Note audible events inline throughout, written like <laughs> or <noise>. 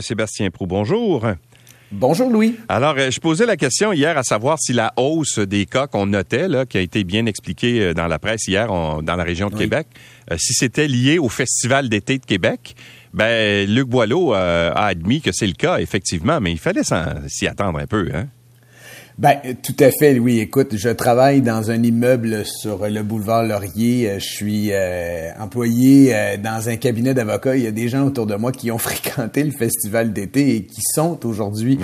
Sébastien Prou, bonjour. Bonjour Louis. Alors, euh, je posais la question hier à savoir si la hausse des cas qu'on notait, là, qui a été bien expliquée euh, dans la presse hier dans la région de Québec, euh, si c'était lié au Festival d'été de Québec. Ben, Luc Boileau a admis que c'est le cas, effectivement, mais il fallait s'y attendre un peu. Hein? Ben, tout à fait, oui. Écoute, je travaille dans un immeuble sur le boulevard Laurier. Euh, je suis euh, employé euh, dans un cabinet d'avocats. Il y a des gens autour de moi qui ont <laughs> fréquenté le festival d'été et qui sont aujourd'hui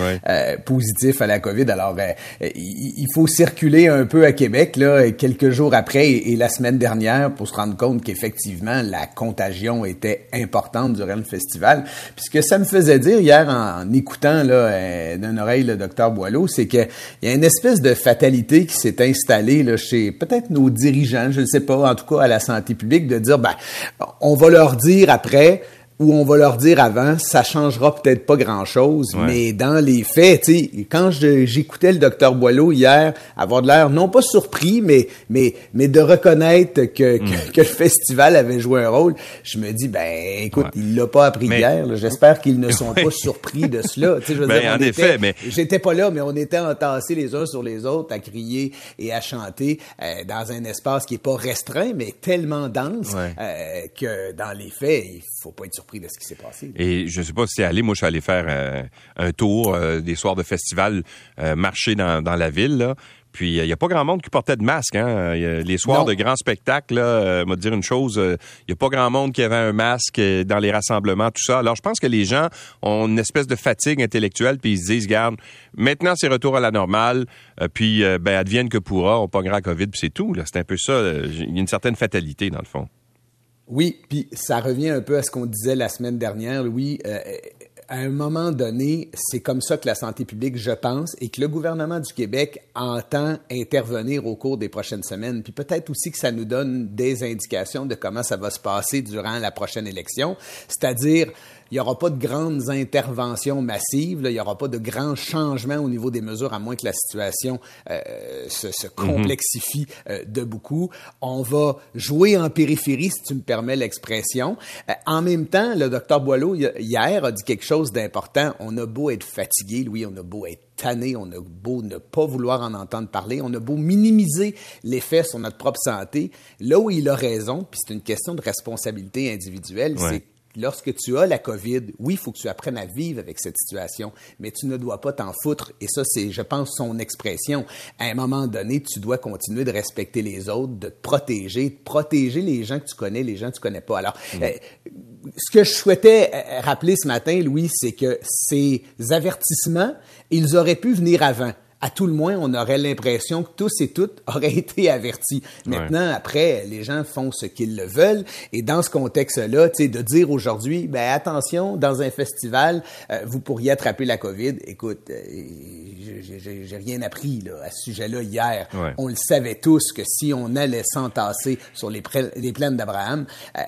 positifs à la COVID. Alors, il faut circuler un peu à Québec, là, quelques jours après et, la semaine dernière pour se rendre compte qu'effectivement, la contagion était importante durant le festival. Puisque ça me faisait dire hier en, écoutant là d'une oreille le docteur Boileau, c'est que il y a une espèce de fatalité qui s'est installée chez peut-être nos dirigeants, je ne sais pas, en tout cas à la santé publique, de dire, ben, on va leur dire après, où on va leur dire avant, ça changera peut-être pas grand-chose, mais dans les faits, tu sais, quand j'écoutais le docteur Boileau hier avoir de l'air non pas surpris, mais mais mais de reconnaître que, que, hmm. le festival avait joué un rôle, je me dis ben écoute, il l'a pas appris hier, j'espère qu'ils ne sont <laughs> pas surpris de cela, tu sais, je veux ben, dire, en effet, mais j'étais pas là, mais on était entassés les uns sur les autres à crier et à chanter euh, dans un espace qui est pas restreint, mais tellement dense euh, que dans les faits, il faut pas être surpris de ce qui s'est passé. Et je ne sais pas si c'est allé. Moi, je suis allé faire euh, un tour euh, des soirs de festival, euh, marcher dans, dans, la ville. Là. Puis il n'y a pas grand monde qui portait de masque. Hein? les soirs de grands spectacles, là, me dire une chose, il n'y a pas grand monde qui avait un masque dans les rassemblements, tout ça. Alors je pense que les gens ont une espèce de fatigue intellectuelle, puis ils se disent, garde, maintenant c'est retour à la normale, puis ben advienne que pourra, on pas grand COVID, puis c'est tout. C'est un peu ça. Il y a une certaine fatalité dans le fond. Oui, puis ça revient un peu à ce qu'on disait la semaine dernière, Louis. Euh, à un moment donné, c'est comme ça que la santé publique, je pense, et que le gouvernement du Québec entend intervenir au cours des prochaines semaines. Puis peut-être aussi que ça nous donne des indications de comment ça va se passer durant la prochaine élection, c'est-à-dire il n'y aura pas de grandes interventions massives, il n'y aura pas de grands changements au niveau des mesures, à moins que la situation euh, se, se, mhm. complexifie euh, de beaucoup. On va jouer en périphérie, si tu me permets l'expression. Euh, en même temps, le docteur Boileau, hier, a dit quelque chose d'important. On a beau être fatigué, Louis, on a beau être tanné, on a beau ne pas vouloir en entendre parler, on a beau minimiser l'effet sur notre propre santé. Là où il a raison, puis c'est une question de responsabilité individuelle, c'est lorsque tu as la COVID, oui, il faut que tu apprennes à vivre avec cette situation, mais tu ne dois pas t'en foutre. Et ça, c'est, je pense, son expression. À un moment donné, tu dois continuer de respecter les autres, de te protéger, de protéger les gens que tu connais, les gens que tu connais pas. Alors, mm. euh, ce que je souhaitais euh, rappeler ce matin, Louis, c'est que ces avertissements, ils auraient pu venir avant à tout le moins, on aurait l'impression que tous et toutes <laughs> auraient été avertis. Maintenant, après, les gens font ce qu'ils le veulent. Et dans ce contexte-là, tu sais, de dire aujourd'hui, ben attention, dans un festival, euh, vous pourriez attraper la COVID. Écoute, euh, j'ai rien appris là, à ce sujet-là hier. On le savait tous que si on allait s'entasser sur les, les plaines d'Abraham, euh,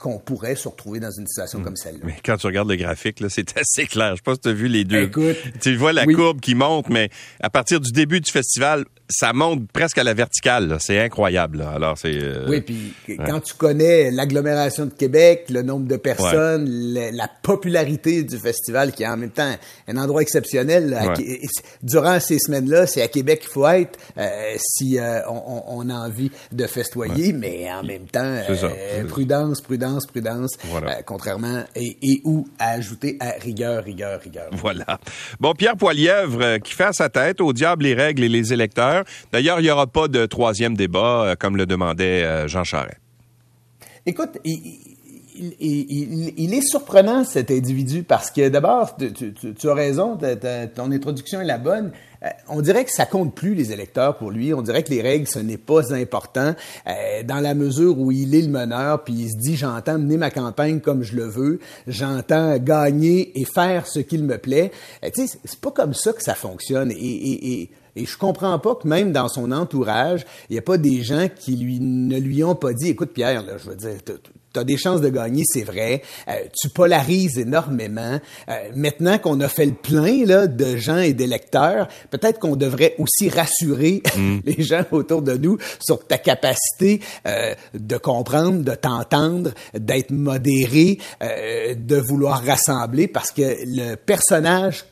qu'on pourrait se retrouver dans une situation hmm. comme celle-là. Mais quand tu regardes le graphique, c'est <laughs> assez clair. Je sais pas si tu as vu les deux. Écoute, tu vois la courbe qui monte, mais à partir du début du festival, ça monte presque à la verticale. C'est incroyable. Alors c'est. Euh, oui, puis quand tu connais l'agglomération de Québec, le nombre de personnes, la, popularité du festival, qui est en même temps un endroit exceptionnel. durant ces semaines-là, c'est à Québec qu'il faut être euh, si euh, on, a envie de festoyer, mais en même temps, prudence, prudence, prudence. contrairement et, et ou à ajouter à rigueur, rigueur, rigueur. Voilà. Bon, Pierre Poilièvre qui fait à sa tête au diable les règles et les électeurs. D'ailleurs, il n'y aura pas de troisième débat, euh, comme le demandait euh, Jean Charest. Écoute, il, est surprenant, cet individu, parce que d'abord, tu, as raison, ton introduction est la bonne. Euh, on dirait que ça compte plus les électeurs pour lui. On dirait que les règles, ce n'est pas important dans la mesure où il est le meneur, puis il se dit j'entends mener ma campagne comme je le veux, j'entends gagner et faire ce qu'il me plaît. tu sais, c'est pas comme ça que ça fonctionne. et je comprends pas que même dans son entourage, il n'y a pas des gens qui lui ne lui ont pas dit, écoute Pierre, là, je veux dire, tu as des chances de gagner, c'est vrai. Euh, tu polarises énormément. Euh, maintenant qu'on a fait le plein là, de gens et d'électeurs, peut-être qu'on devrait aussi rassurer <laughs> mm. les gens autour de nous sur ta capacité euh, de comprendre, de t'entendre, d'être modéré, de vouloir rassembler, parce que le personnage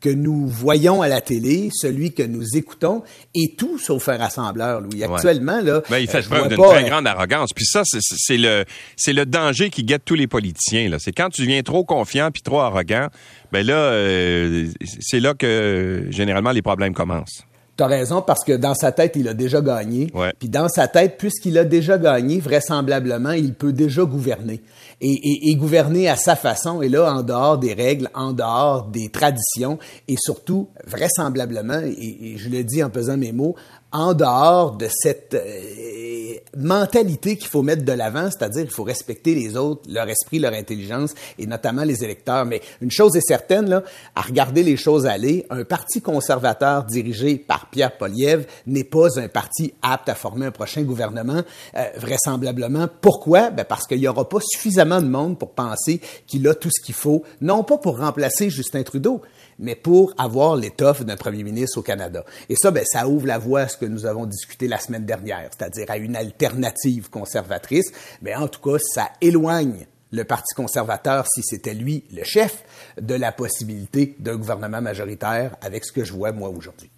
que nous voyons à la télé, celui que nous écoutons, est tout sauf un rassembleur, Louis. Actuellement, là. Ben, il fait euh, preuve d'une très grande arrogance. Puis ça, c'est le, c'est le danger qui guette tous les politiciens, là. C'est quand tu deviens trop confiant puis trop arrogant, ben là, euh, c'est là que, généralement, les problèmes commencent. T'as raison parce que dans sa tête, il a déjà gagné. Puis dans sa tête, puisqu'il a déjà gagné, vraisemblablement, il peut déjà gouverner et, gouverner à sa façon. Et là, en dehors des règles, en dehors des traditions et surtout, vraisemblablement, et je le dis en pesant mes mots, en dehors de cette euh, mentalité qu'il faut mettre de l'avant, c'est-à-dire qu'il faut respecter les autres, leur esprit, leur intelligence, et notamment les électeurs. Mais une chose est certaine, là, à regarder les choses aller, un parti conservateur dirigé par Pierre Poliev n'est pas un parti apte à former un prochain gouvernement, euh, vraisemblablement. Pourquoi? Ben parce qu'il n'y aura pas suffisamment de monde pour penser qu'il a tout ce qu'il faut, non pas pour remplacer Justin Trudeau, mais pour avoir l'étoffe d'un premier ministre au Canada. Et ça, ben, ça ouvre la voie à ce que nous avons discuté la semaine dernière, c'est-à-dire à une alternative conservatrice. Mais en tout cas, ça éloigne le Parti conservateur, si c'était lui le chef, de la possibilité d'un gouvernement majoritaire avec ce que je vois moi aujourd'hui.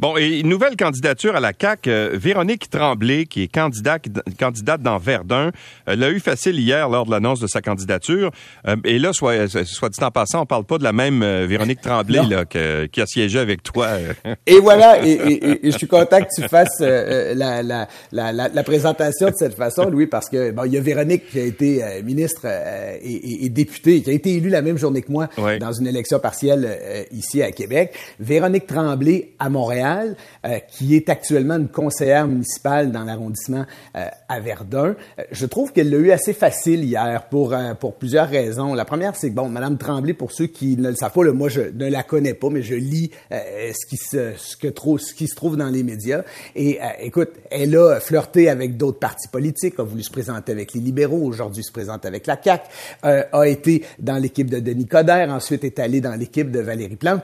Bon, et une nouvelle candidature à la CAC, euh, Véronique Tremblay, qui est candidate, candidate dans Verdun, elle l'a eu facile hier lors de l'annonce de sa candidature. Euh, et là, soit, soit dit en passant, on parle pas de la même euh, Véronique Tremblay <laughs> là, qui a siégé avec toi. <laughs> et voilà, et, je suis content que tu fasses la, la, la, la, présentation de cette façon, Louis, parce que bon, il y a Véronique qui a été ministre et, et, députée, qui a été élue la même journée que moi dans une élection partielle ici à Québec. Véronique Tremblay à Montréal euh, qui est actuellement une conseillère municipale dans l'arrondissement euh, à Verdun. Euh, je trouve qu'elle l'a eu assez facile hier pour, pour plusieurs raisons. La première, c'est que, bon, Madame Tremblay, pour ceux qui ne le savent pas, moi, je ne la connais pas, mais je lis ce, qui se, ce, que trop, ce qui se trouve dans les médias. Et écoute, elle a flirté avec d'autres partis politiques, a voulu se présenter avec les libéraux, aujourd'hui se présente avec la CAQ, a été dans l'équipe de Denis Coderre, ensuite est allée dans l'équipe de Valérie Plante.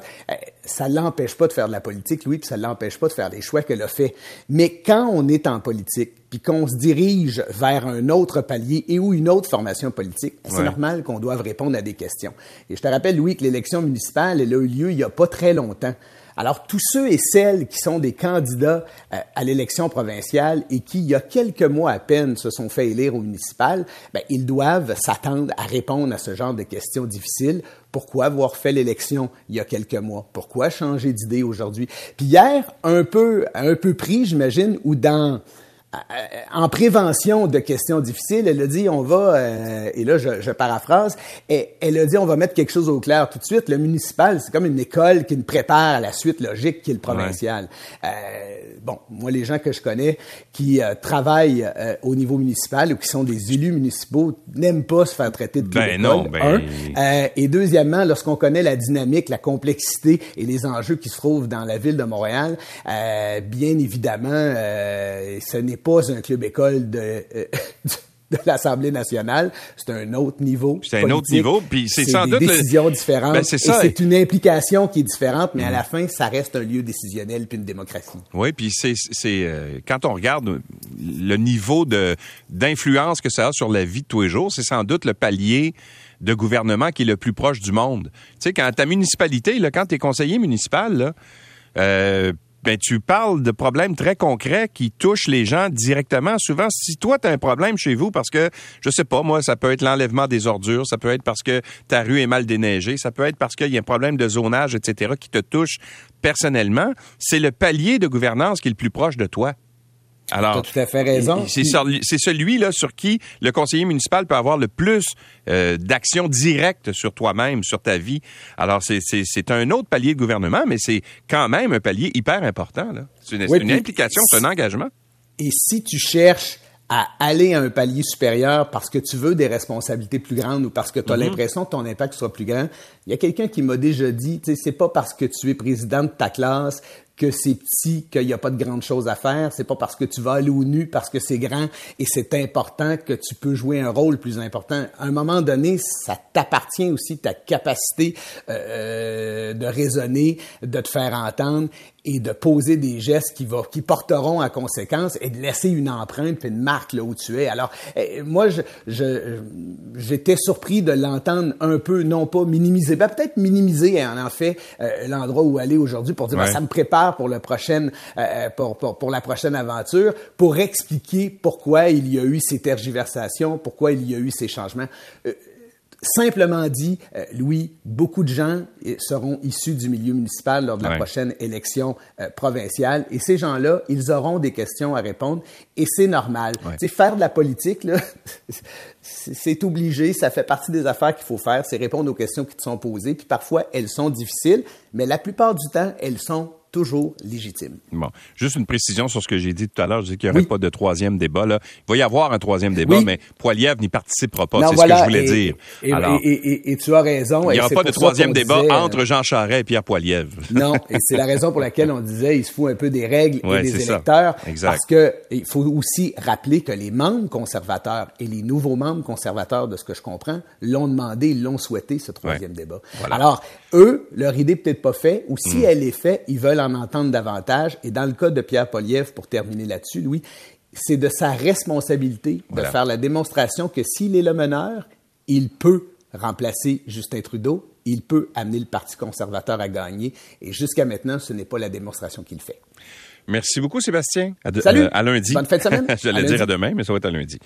ça l'empêche pas de faire de la politique, Louis, ça l'empêche pas de faire des choix qu'elle a fait. Mais quand on est en politique, puis qu'on se dirige vers un autre palier et ou une autre formation politique, c'est normal qu'on doive répondre à des questions. Et je te rappelle, Louis, que l'élection municipale, elle a eu lieu il y a pas très longtemps. Alors, tous ceux et celles qui sont des candidats euh, à l'élection provinciale et qui, il y a quelques mois à peine, se sont fait élire au municipal, ben, ils doivent s'attendre à répondre à ce genre de questions difficiles. Pourquoi avoir fait l'élection il y a quelques mois? Pourquoi changer d'idée aujourd'hui? Puis hier, un peu, un peu pris, j'imagine, ou dans en prévention de questions difficiles, elle a dit on va, euh, et là je, je, paraphrase, et, elle a dit on va mettre quelque chose au clair tout de suite. Le municipal, c'est comme une école qui nous prépare à la suite logique qui est le provincial. Euh, bon, moi les gens que je connais qui euh, travaillent euh, au niveau municipal ou qui sont des élus municipaux n'aiment pas se faire traiter de ben non, ben... et deuxièmement, lorsqu'on connaît la dynamique, la complexité et les enjeux qui se trouvent dans la ville de Montréal, bien évidemment, ce n'est pas un club école de, euh, <laughs> de l'Assemblée nationale, c'est un autre niveau. C'est un autre niveau, puis c'est sans des décisions différentes. Ben, c'est C'est une implication qui est différente, mais à la fin, ça reste un lieu décisionnel puis une démocratie. Oui, puis c'est euh, quand on regarde le niveau de d'influence que ça a sur la vie de tous les jours, c'est sans doute le palier de gouvernement qui est le plus proche du monde. Tu sais, quand ta municipalité, là, quand tu es conseiller municipal, là, euh, ben tu parles de problèmes très concrets qui touchent les gens directement. Souvent, si toi tu as un problème chez vous parce que je sais pas moi, ça peut être l'enlèvement des ordures, ça peut être parce que ta rue est mal déneigée, ça peut être parce qu'il y a un problème de zonage, etc. qui te touche personnellement, c'est le palier de gouvernance qui est le plus proche de toi. Alors, tout à fait raison. C'est celui-là sur qui le conseiller municipal peut avoir le plus euh, d'action directe sur toi-même, sur ta vie. Alors, c'est un autre palier de gouvernement, mais c'est quand même un palier hyper important. C'est une, une implication, c'est un engagement. Et si tu cherches à aller à un palier supérieur parce que tu veux des responsabilités plus grandes ou parce que tu as mm-hmm. l'impression que ton impact soit plus grand. Il y a quelqu'un qui m'a déjà dit, tu sais, c'est pas parce que tu es président de ta classe que c'est petit, qu'il n'y a pas de grandes choses à faire. C'est pas parce que tu vas aller au nu, parce que c'est grand et c'est important que tu peux jouer un rôle plus important. À un moment donné, ça t'appartient aussi ta capacité euh, de raisonner, de te faire entendre et de poser des gestes qui, va, qui porteront à conséquence et de laisser une empreinte et une marque là où tu es. Alors, eh, moi, je, je, j'étais surpris de l'entendre un peu, non pas minimiser, ben, peut-être minimiser en, en fait euh, l'endroit où aller aujourd'hui pour dire, ben, ça me prépare pour le prochaine, euh, pour, pour, pour, la prochaine aventure, pour expliquer pourquoi il y a eu ces tergiversations, pourquoi il y a eu ces changements. Euh, Simplement dit, euh, Louis, beaucoup de gens euh, seront issus du milieu municipal lors de la prochaine élection euh, provinciale. Et ces gens-là, ils auront des questions à répondre. Et c'est normal. Ouais. Faire de la politique, <laughs> c'est obligé, ça fait partie des affaires qu'il faut faire, c'est répondre aux questions qui te sont posées, puis parfois elles sont difficiles, mais la plupart du temps, elles sont toujours légitime. Bon, juste une précision sur ce que j'ai dit tout à l'heure. Je dis qu'il n'y aurait pas de troisième débat. Là. Il va y avoir un troisième débat, mais Poiliev n'y participera pas. C'est ce que je voulais dire. Et, Alors, et, et, tu as raison. Il n'y aura pas de troisième débat entre Jean Charest et Pierre Poiliev. Non, et c'est la raison pour laquelle on <laughs> disait il se fout un peu des règles et des électeurs. Parce que il faut aussi rappeler que les membres conservateurs et les nouveaux membres conservateurs, de ce que je comprends, l'ont demandé, l'ont souhaité, ce troisième débat. Voilà. Alors, eux, leur idée peut-être pas faite, ou si mm. elle est faite, ils veulent en entendre davantage. Et dans le cas de Pierre Poliev, pour terminer là-dessus, Louis, c'est de sa responsabilité de faire la démonstration que s'il est le meneur, il peut remplacer Justin Trudeau, il peut amener le Parti conservateur à gagner. Et jusqu'à maintenant, ce n'est pas la démonstration qu'il fait. Merci beaucoup, Sébastien. À, Salut. à lundi. Bonne fin de semaine. <laughs> J'allais dire à demain, mais ça va être à lundi.